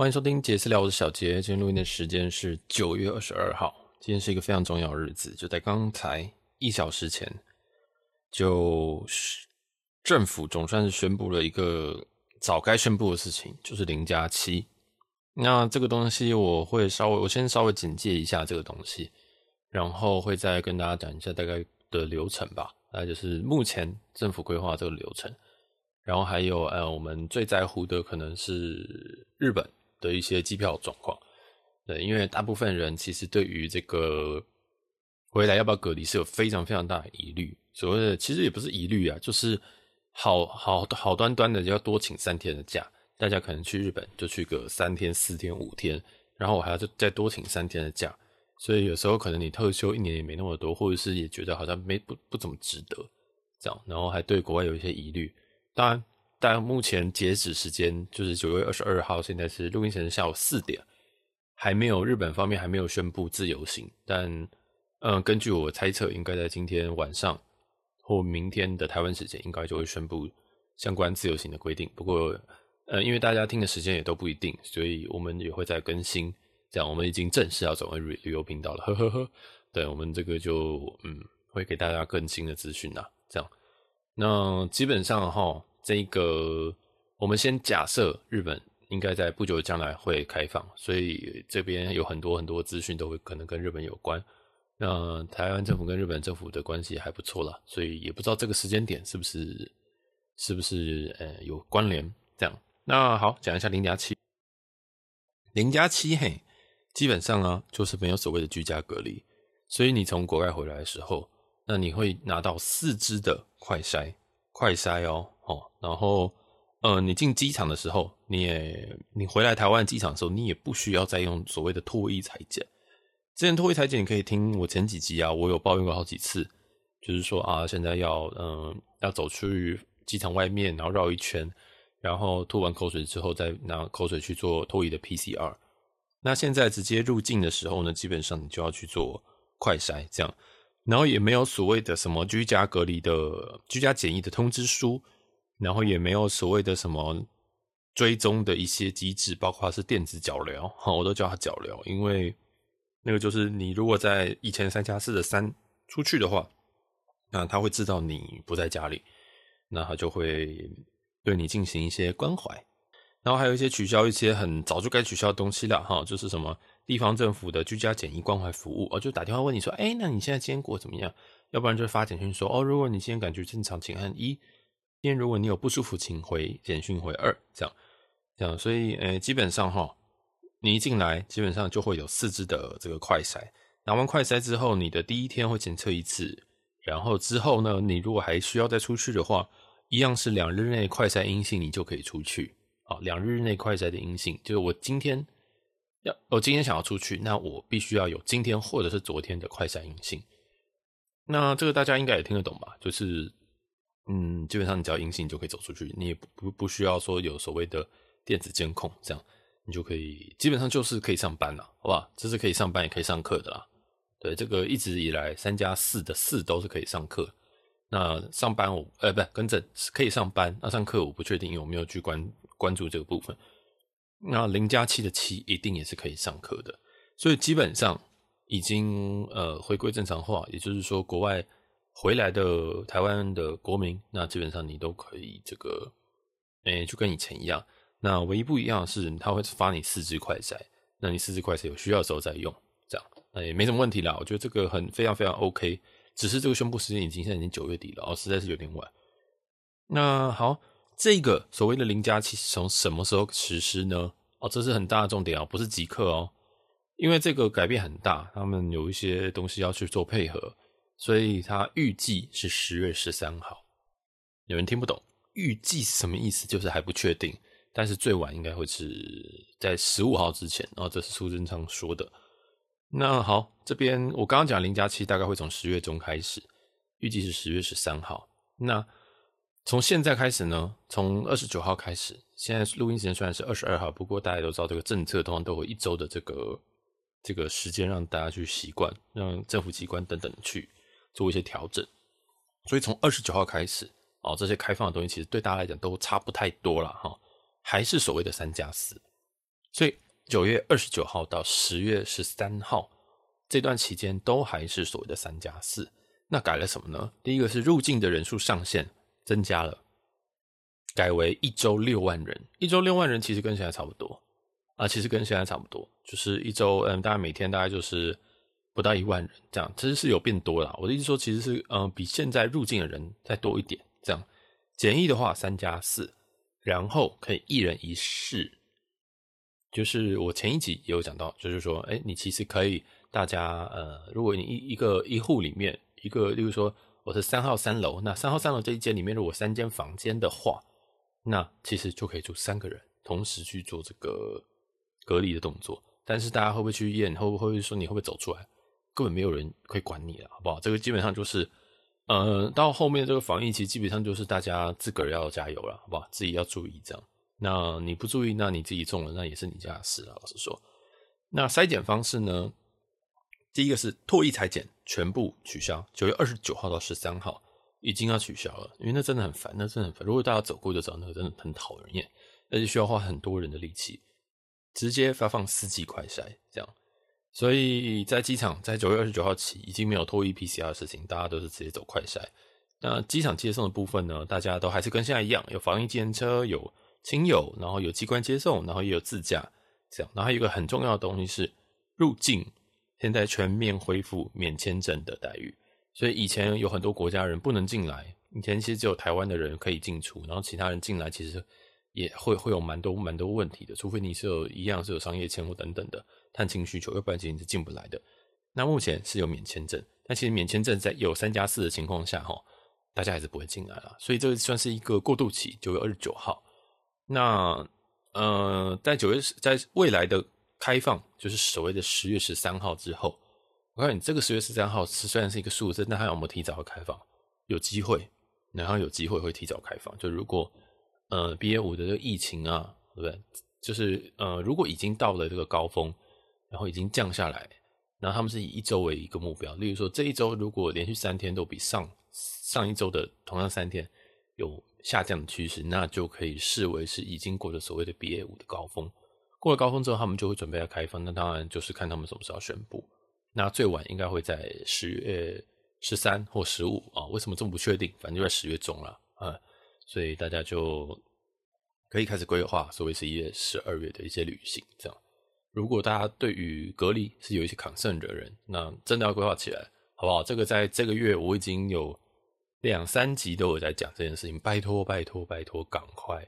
欢迎收听杰私聊，我是小杰。今天录音的时间是九月二十二号，今天是一个非常重要的日子。就在刚才一小时前，就是政府总算是宣布了一个早该宣布的事情，就是零加七。那这个东西我会稍微，我先稍微简介一下这个东西，然后会再跟大家讲一下大概的流程吧。那就是目前政府规划这个流程，然后还有呃，我们最在乎的可能是日本。的一些机票状况，对，因为大部分人其实对于这个回来要不要隔离是有非常非常大的疑虑。所谓的其实也不是疑虑啊，就是好好好端端的要多请三天的假，大家可能去日本就去个三天、四天、五天，然后我还要再多请三天的假，所以有时候可能你特休一年也没那么多，或者是也觉得好像没不不怎么值得这样，然后还对国外有一些疑虑，当然。但目前截止时间就是九月二十二号，现在是录音时间下午四点，还没有日本方面还没有宣布自由行，但嗯，根据我猜测，应该在今天晚上或明天的台湾时间，应该就会宣布相关自由行的规定。不过，呃，因为大家听的时间也都不一定，所以我们也会再更新。这样，我们已经正式要走回旅旅游频道了，呵呵呵。对，我们这个就嗯，会给大家更新的资讯啦。这样，那基本上哈。这个，我们先假设日本应该在不久的将来会开放，所以这边有很多很多资讯都会可能跟日本有关。那台湾政府跟日本政府的关系还不错啦，所以也不知道这个时间点是不是是不是呃有关联这样。那好，讲一下零加七，零加七嘿，基本上啊就是没有所谓的居家隔离，所以你从国外回来的时候，那你会拿到四支的快筛，快筛哦。哦，然后，呃，你进机场的时候，你也你回来台湾机场的时候，你也不需要再用所谓的脱衣裁剪。之前脱衣裁剪你可以听我前几集啊，我有抱怨过好几次，就是说啊，现在要嗯、要走出去机场外面，然后绕一圈，然后吐完口水之后再拿口水去做脱衣的 PCR。那现在直接入境的时候呢，基本上你就要去做快筛，这样，然后也没有所谓的什么居家隔离的居家检疫的通知书。然后也没有所谓的什么追踪的一些机制，包括是电子脚镣，哈，我都叫它脚镣，因为那个就是你如果在以前三加四的三出去的话，那他会知道你不在家里，那他就会对你进行一些关怀。然后还有一些取消一些很早就该取消的东西了，哈，就是什么地方政府的居家检疫关怀服务，哦，就打电话问你说，哎，那你现在今天过怎么样？要不然就发简讯说，哦，如果你今天感觉正常，请按一。今天如果你有不舒服，请回简讯回二，这样，这样，所以，呃，基本上哈，你一进来，基本上就会有四支的这个快筛，拿完快筛之后，你的第一天会检测一次，然后之后呢，你如果还需要再出去的话，一样是两日内快筛阴性，你就可以出去。好，两日内快筛的阴性，就是我今天要，我今天想要出去，那我必须要有今天或者是昨天的快筛阴性。那这个大家应该也听得懂吧？就是。嗯，基本上你只要阴性你就可以走出去，你也不不需要说有所谓的电子监控，这样你就可以基本上就是可以上班了，好吧？这是可以上班也可以上课的啦。对，这个一直以来三加四的四都是可以上课。那上班我呃不更正是可以上班，那上课我不确定，因为我没有去关关注这个部分。那零加七的七一定也是可以上课的，所以基本上已经呃回归正常化，也就是说国外。回来的台湾的国民，那基本上你都可以这个，诶、就跟以前一样。那唯一不一样的是，他会发你四支快筛，那你四支快筛有需要的时候再用，这样那也没什么问题啦。我觉得这个很非常非常 OK。只是这个宣布时间已经现在已经九月底了哦，实在是有点晚。那好，这个所谓的零加七从什么时候实施呢？哦，这是很大的重点哦，不是即刻哦，因为这个改变很大，他们有一些东西要去做配合。所以他预计是十月十三号，有人听不懂预计什么意思？就是还不确定，但是最晚应该会是在十五号之前。然后这是苏贞昌说的。那好，这边我刚刚讲零加七大概会从十月中开始，预计是十月十三号。那从现在开始呢？从二十九号开始，现在录音时间虽然是二十二号，不过大家都知道这个政策通常都会一周的这个这个时间让大家去习惯，让政府机关等等去。做一些调整，所以从二十九号开始，哦，这些开放的东西其实对大家来讲都差不太多了哈，还是所谓的三加四。所以九月二十九号到十月十三号这段期间都还是所谓的三加四。那改了什么呢？第一个是入境的人数上限增加了，改为一周六万人。一周六万人其实跟现在差不多啊，其实跟现在差不多，就是一周嗯，大概每天大概就是不到一万人这样，其实是有变多了。我的意思说，其实是嗯，比现在入境的人再多一点这样。检疫的话三加四，然后可以一人一室，就是我前一集也有讲到，就是说，哎，你其实可以大家呃，如果你一一个一户里面。一个，例如说我是三号三楼，那三号三楼这一间里面如果三间房间的话，那其实就可以住三个人，同时去做这个隔离的动作。但是大家会不会去验？会不会说你会不会走出来？根本没有人可以管你了，好不好？这个基本上就是，呃，到后面这个防疫期基本上就是大家自个儿要加油了，好不好？自己要注意这样。那你不注意，那你自己中了，那也是你家事了。老实说，那筛检方式呢？第一个是唾液采检全部取消，九月二十九号到十三号已经要取消了，因为那真的很烦，那真的很烦。如果大家走过就知道，那个真的很讨人厌，而且需要花很多人的力气，直接发放四季快筛这样。所以在机场，在九月二十九号起已经没有脱衣 PCR 的事情，大家都是直接走快筛。那机场接送的部分呢，大家都还是跟现在一样，有防疫计程车，有亲友，然后有机关接送，然后也有自驾这样。然后还有一个很重要的东西是入境。现在全面恢复免签证的待遇，所以以前有很多国家人不能进来，以前其实只有台湾的人可以进出，然后其他人进来其实也会会有蛮多蛮多问题的，除非你是有一样是有商业签或等等的探亲需求，要不然其实你是进不来的。那目前是有免签证，但其实免签证在有三加四的情况下，哈，大家还是不会进来了，所以这个算是一个过渡期，九月二十九号。那呃，在九月在未来的。开放就是所谓的十月十三号之后，我看你这个十月十三号是虽然是一个数字，但它有没有提早开放？有机会，然后有机会会提早开放。就如果呃 BA 五的这个疫情啊，对不对？就是呃如果已经到了这个高峰，然后已经降下来，然后他们是以一周为一个目标，例如说这一周如果连续三天都比上上一周的同样三天有下降的趋势，那就可以视为是已经过了所谓的 BA 五的高峰。过了高峰之后，他们就会准备要开放。那当然就是看他们什么时候宣布。那最晚应该会在十月十三或十五啊？为什么这么不确定？反正就在十月中了啊。所以大家就可以开始规划所谓十一月、十二月的一些旅行。这样，如果大家对于隔离是有一些 concern 的人，那真的要规划起来，好不好？这个在这个月我已经有两三集都有在讲这件事情。拜托，拜托，拜托，赶快，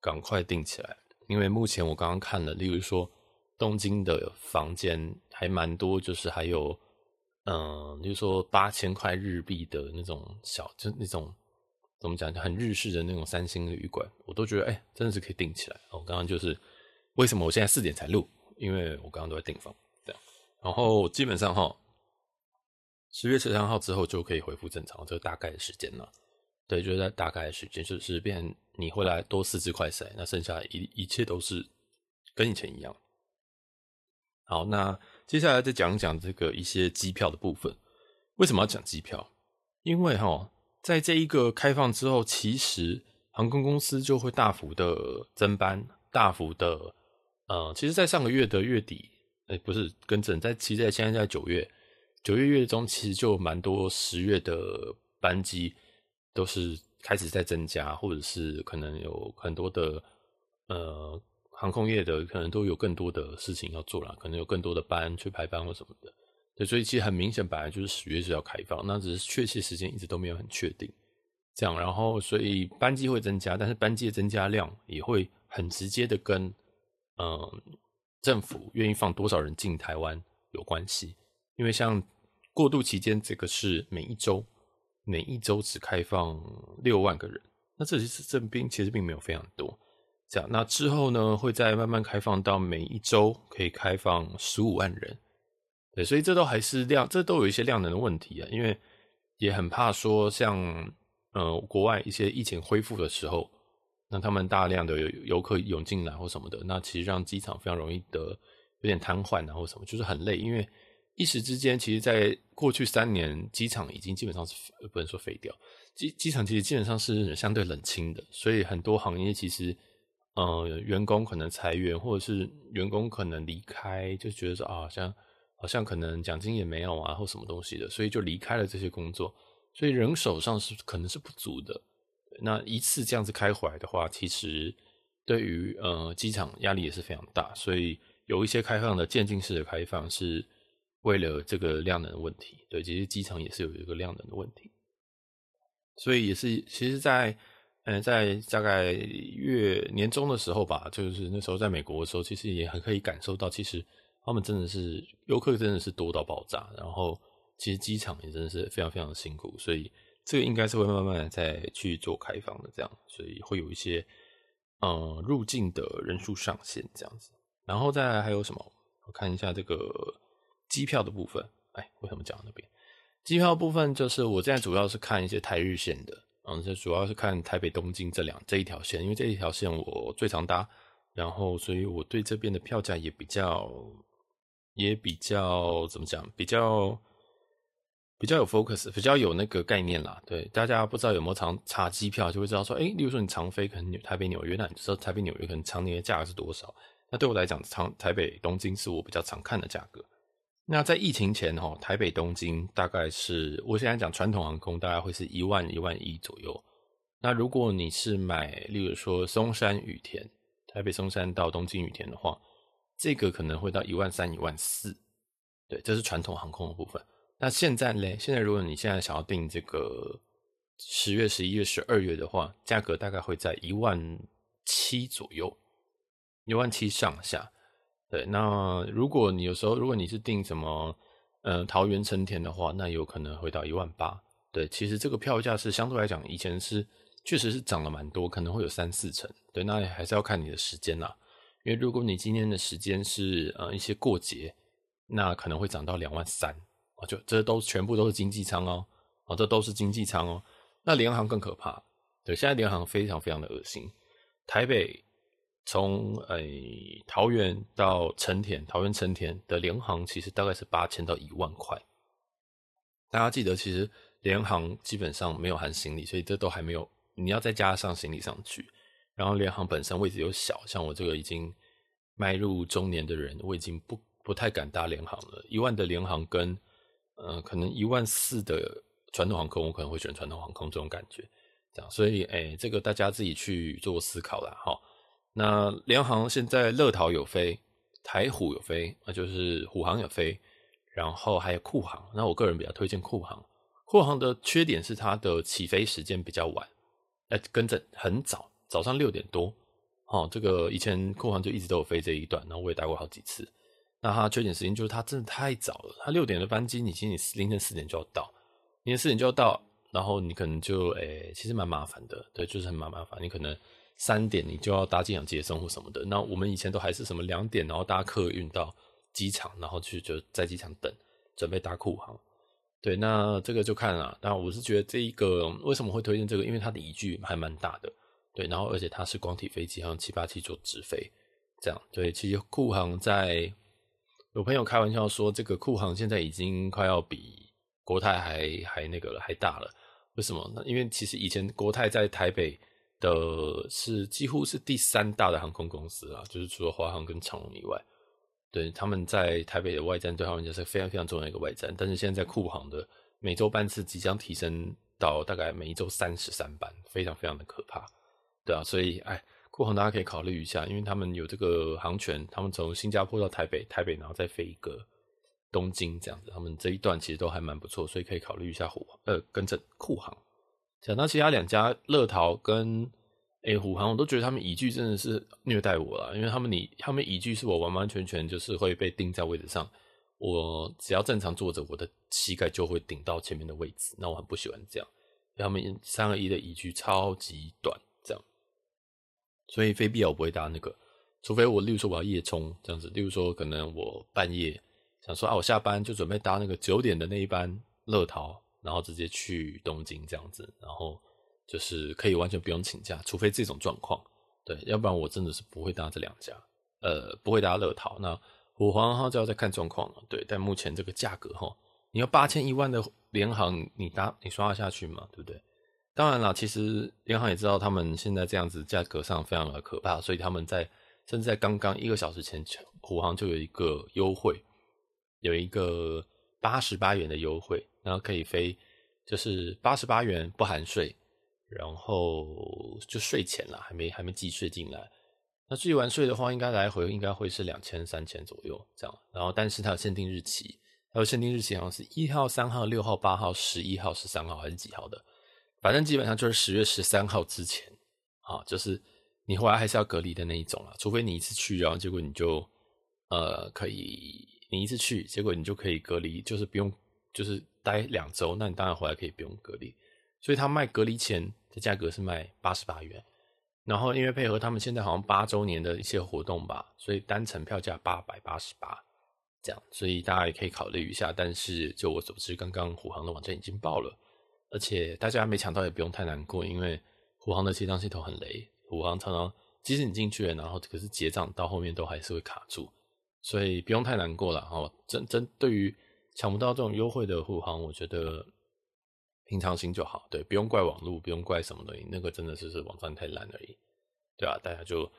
赶快定起来。因为目前我刚刚看了，例如说东京的房间还蛮多，就是还有，嗯、就是说八千块日币的那种小，就那种怎么讲，很日式的那种三星旅馆，我都觉得哎、真的是可以定起来。我刚刚就是为什么我现在四点才录，因为我刚刚都在订房，这样。然后基本上哈，十月十三号之后就可以恢复正常，这个大概的时间了。对，就在大概的时间，就是变你会来多四支快筛，那剩下一一切都是跟以前一样。好，那接下来再讲讲这个一些机票的部分。为什么要讲机票？因为哈，在这一个开放之后，其实航空公司就会大幅的增班，大幅的呃，其实，在上个月的月底，哎，不是更正，在其实在现在在九月，九月月中，其实就蛮多十月的班机。都是开始在增加，或者是可能有很多的呃航空业的可能都有更多的事情要做了，可能有更多的班去排班或什么的。对，所以其实很明显，本来就是十月是要开放，那只是确切时间一直都没有很确定。这样，然后所以班机会增加，但是班机的增加量也会很直接的跟嗯、政府愿意放多少人进台湾有关系。因为像过渡期间，这个是每一周。每一周只开放六万个人，那这其实这边其实并没有非常多。这样，那之后呢，会再慢慢开放到每一周可以开放十五万人。对，所以这都还是量，这都有一些量能的问题啊。因为也很怕说，像呃国外一些疫情恢复的时候，那他们大量的游客涌进来或什么的，那其实让机场非常容易的有点瘫痪啊或什么，就是很累，因为。一时之间，其实，在过去三年，机场已经基本上是不能说废掉，机机场其实基本上是相对冷清的，所以很多行业其实，呃员工可能裁员，或者是员工可能离开，就觉得说啊，好像好像可能奖金也没有啊，或什么东西的，所以就离开了这些工作，所以人手上是可能是不足的。那一次这样子开回来的话，其实对于呃机场压力也是非常大，所以有一些开放的渐进式的开放是为了这个量能的问题。对，其实机场也是有一个量能的问题，所以也是其实在，在嗯在大概月年中的时候吧，就是那时候在美国的时候，其实也很可以感受到，其实他们真的是游客真的是多到爆炸，然后其实机场也真的是非常非常辛苦，所以。这个应该是会慢慢的再去做开放的，这样，所以会有一些，嗯，入境的人数上限这样子。然后再来还有什么？我看一下这个机票的部分。哎，为什么讲那边？机票部分就是我现在主要是看一些台日线的，嗯，这主要是看台北、东京这两这一条线，因为这一条线我最常搭，然后所以我对这边的票价也比较，也比较怎么讲？比较。比较有 focus，比较有那个概念啦。对，大家不知道有没有常查机票，就会知道说，哎，例如说你常飞可能台北纽约，那你知道台北纽约可能常年的价格是多少？那对我来讲，长台北东京是我比较常看的价格。那在疫情前哈，台北东京大概是我现在讲传统航空，大概会是一万一万一左右。那如果你是买，例如说松山羽田，台北松山到东京羽田的话，这个可能会到一万三、一万四。对，这是传统航空的部分。那现在呢？现在如果你现在想要订这个十月、十一月、十二月的话，价格大概会在一万七左右，一万七上下。对，那如果你有时候如果你是订什么，呃，桃园成田的话，那有可能会到一万八。对，其实这个票价是相对来讲，以前是确实是涨了蛮多，可能会有三四成。对，那还是要看你的时间啦。因为如果你今天的时间是呃一些过节，那可能会涨到两万三。啊就这都全部都是经济舱哦，哦，这都是经济舱哦。那联航更可怕，对，现在联航非常非常的恶心。台北从诶、桃园到成田，桃园成田的联航其实大概是八千到一万块。大家记得，其实联航基本上没有含行李，所以这都还没有，你要再加上行李上去。然后联航本身位置又小，像我这个已经迈入中年的人，我已经不不太敢搭联航了。一万的联航跟呃，可能一万四的传统航空，我可能会选传统航空这种感觉，这样，所以，哎、这个大家自己去做思考啦。哈。那联航现在乐桃有飞，台虎有飞，那就是虎航有飞，然后还有酷航。那我个人比较推荐酷航。酷航的缺点是它的起飞时间比较晚，哎，跟着很早，早上六点多。哦，这个以前酷航就一直都有飞这一段，然后我也搭过好几次。那它缺点时间就是它真的太早了，它六点的班机，你其实你凌晨四点就要到，凌晨四点就要到，然后你可能就诶、其实蛮麻烦的，对，就是很蛮麻烦。你可能三点你就要搭机场接送或什么的。那我们以前都还是什么两点，然后搭客运到机场，然后去就在机场等，准备搭酷航。对，那这个就看了。那我是觉得这一个为什么会推荐这个？因为它的椅距还蛮大的，对，然后而且它是广体飞机，好像七八七做直飞，这样。对，其实酷航在。有朋友开玩笑说，这个酷航现在已经快要比国泰还还那个了，还大了。为什么？那因为其实以前国泰在台北的是几乎是第三大的航空公司啊，就是除了华航跟长荣以外，对，他们在台北的外站对他们就是非常非常重要的一个外站。但是现在在酷航的每周班次即将提升到大概每一周三十三班，非常非常的可怕，对啊，所以哎。不妨大家可以考虑一下，因为他们有这个航权，他们从新加坡到台北，台北然后再飞一个东京这样子，他们这一段其实都还蛮不错，所以可以考虑一下虎呃跟着酷航。讲到其他两家乐桃跟诶、虎航，我都觉得他们椅具真的是虐待我了，因为他们你他们椅具是我完完全全就是会被钉在位置上，我只要正常坐着，我的膝盖就会顶到前面的位置，那我很不喜欢这样，他们三二一的椅具超级短这样。所以非必要我不会搭那个，除非我，例如说我要夜冲这样子，例如说可能我半夜想说啊，我下班就准备搭那个九点的那一班乐桃，然后直接去东京这样子，然后就是可以完全不用请假，除非这种状况，对，要不然我真的是不会搭这两家，呃，不会搭乐桃。那虎航哈就要再看状况了，对，但目前这个价格哈，你要八千一万的联航，你搭你刷得下去吗？对不对？当然了，其实银行也知道他们现在这样子价格上非常的可怕，所以他们在甚至在刚刚一个小时前，虎航就有一个优惠，有一个八十八元的优惠，然后可以飞，就是八十八元不含税，然后就税前了，还没还没计税进来。那计完税的话，应该来回应该会是两千三千左右这样。然后但是它有限定日期，它有限定日期好像是一号、三号、六号、八号、十一号、十三号还是几号的。反正基本上就是十月十三号之前，啊，就是你回来还是要隔离的那一种啦，除非你一次去，然后结果你就，呃，可以你一次去，结果你就可以隔离，就是不用，就是待两周，那你当然回来可以不用隔离。所以他卖隔离前的价格是卖八十八元，然后因为配合他们现在好像八周年的一些活动吧，所以单程票价八百八十八，这样，所以大家也可以考虑一下。但是就我所知，刚刚虎航的网站已经报了。而且大家没抢到也不用太难过，因为虎航的结账系统很雷，虎航常常即使你进去了，然后可是结账到后面都还是会卡住，所以不用太难过了哦。真真对于抢不到这种优惠的虎航，我觉得平常心就好，对，不用怪网络，不用怪什么东西，那个真的是是网站太烂而已，对啊，大家就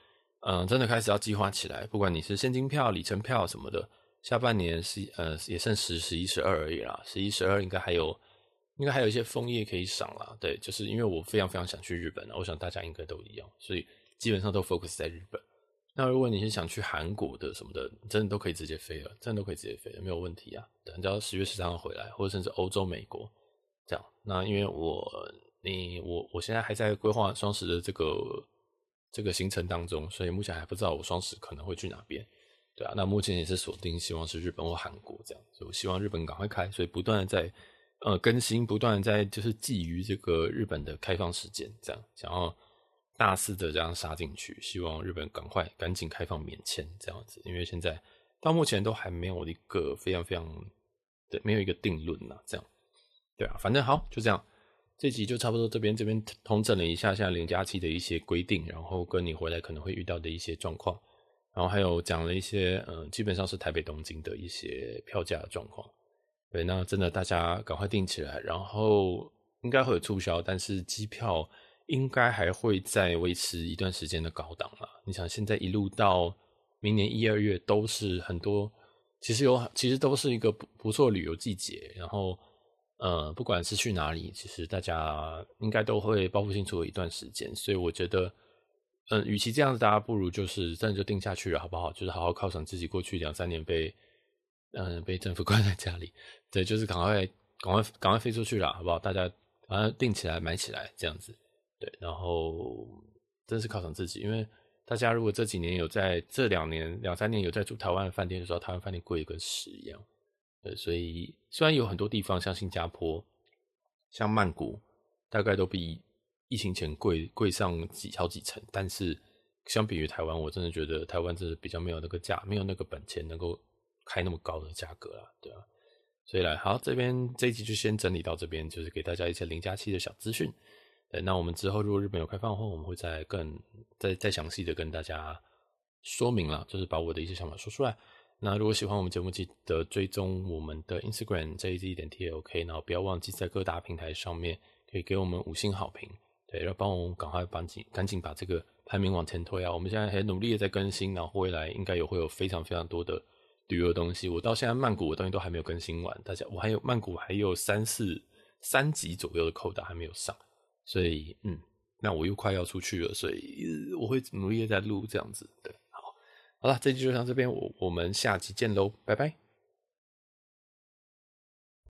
嗯、真的开始要计划起来，不管你是现金票、里程票什么的，下半年是呃也剩十、十一、十二而已啦，十一、十二应该还有。应该还有一些枫叶可以赏啦，对，就是因为我非常非常想去日本，我想大家应该都一样，所以基本上都 focus 在日本。那如果你是想去韩国的什么的，真的都可以直接飞了，真的都可以直接飞，没有问题啊。等到十月十三号回来，或者甚至欧洲、美国这样。那因为我你我我现在还在规划双十的这个这个行程当中，所以目前还不知道我双十可能会去哪边，对啊。那目前也是锁定希望是日本或韩国这样，所以我希望日本赶快开，所以不断的在。呃，更新不断在就是觊觎这个日本的开放时间，这样想要大肆的这样杀进去，希望日本赶快赶紧开放免签这样子，因为现在到目前都还没有一个非常非常对，没有一个定论呐，这样。对啊，反正好就这样，这集就差不多这边这边通整了一下现在零加七的一些规定，然后跟你回来可能会遇到的一些状况，然后还有讲了一些嗯、呃，基本上是台北东京的一些票价的状况。对，那真的大家赶快订起来，然后应该会有促销，但是机票应该还会再维持一段时间的高档了。你想，现在一路到明年一二月都是很多，其实有，其实都是一个不不错旅游季节。然后，呃，不管是去哪里，其实大家应该都会报复性出游一段时间。所以我觉得，嗯、与其这样子，大家不如就是真的就定下去了，好不好？就是好好犒赏自己过去两三年被。嗯，被政府 关在家里，对，就是赶快、赶快、赶快飞出去了，好不好？大家把它订起来、买起来，这样子，对。然后，真是犒赏自己，因为大家如果这几年有在这两年、两三年有在住台湾的饭店的时候，台湾饭店贵的跟屎一样。对，所以虽然有很多地方像新加坡、像曼谷，大概都比疫情前贵贵上几好几成，但是相比于台湾，我真的觉得台湾真的比较没有那个价，没有那个本钱能够。开那么高的价格啊，对啊，所以来好，这边这一集就先整理到这边，就是给大家一些零加七的小资讯。对，那我们之后如果日本有开放后，我们会再更再再详细的跟大家说明了，就是把我的一些想法说出来。那如果喜欢我们节目，记得追踪我们的 Instagram jz 点 talk，然后不要忘记在各大平台上面可以给我们五星好评，对，然后帮我们赶快赶紧赶紧把这个排名往前推啊！我们现在很努力的在更新，然后未来应该也会有非常非常多的。旅游的东西，我到现在曼谷的东西都还没有更新完，大家我还有曼谷还有三四三集左右的扣打还没有上，所以嗯，那我又快要出去了，所以我会努力在录这样子，对，好，好了，这集就上这边，我我们下集见喽，拜拜。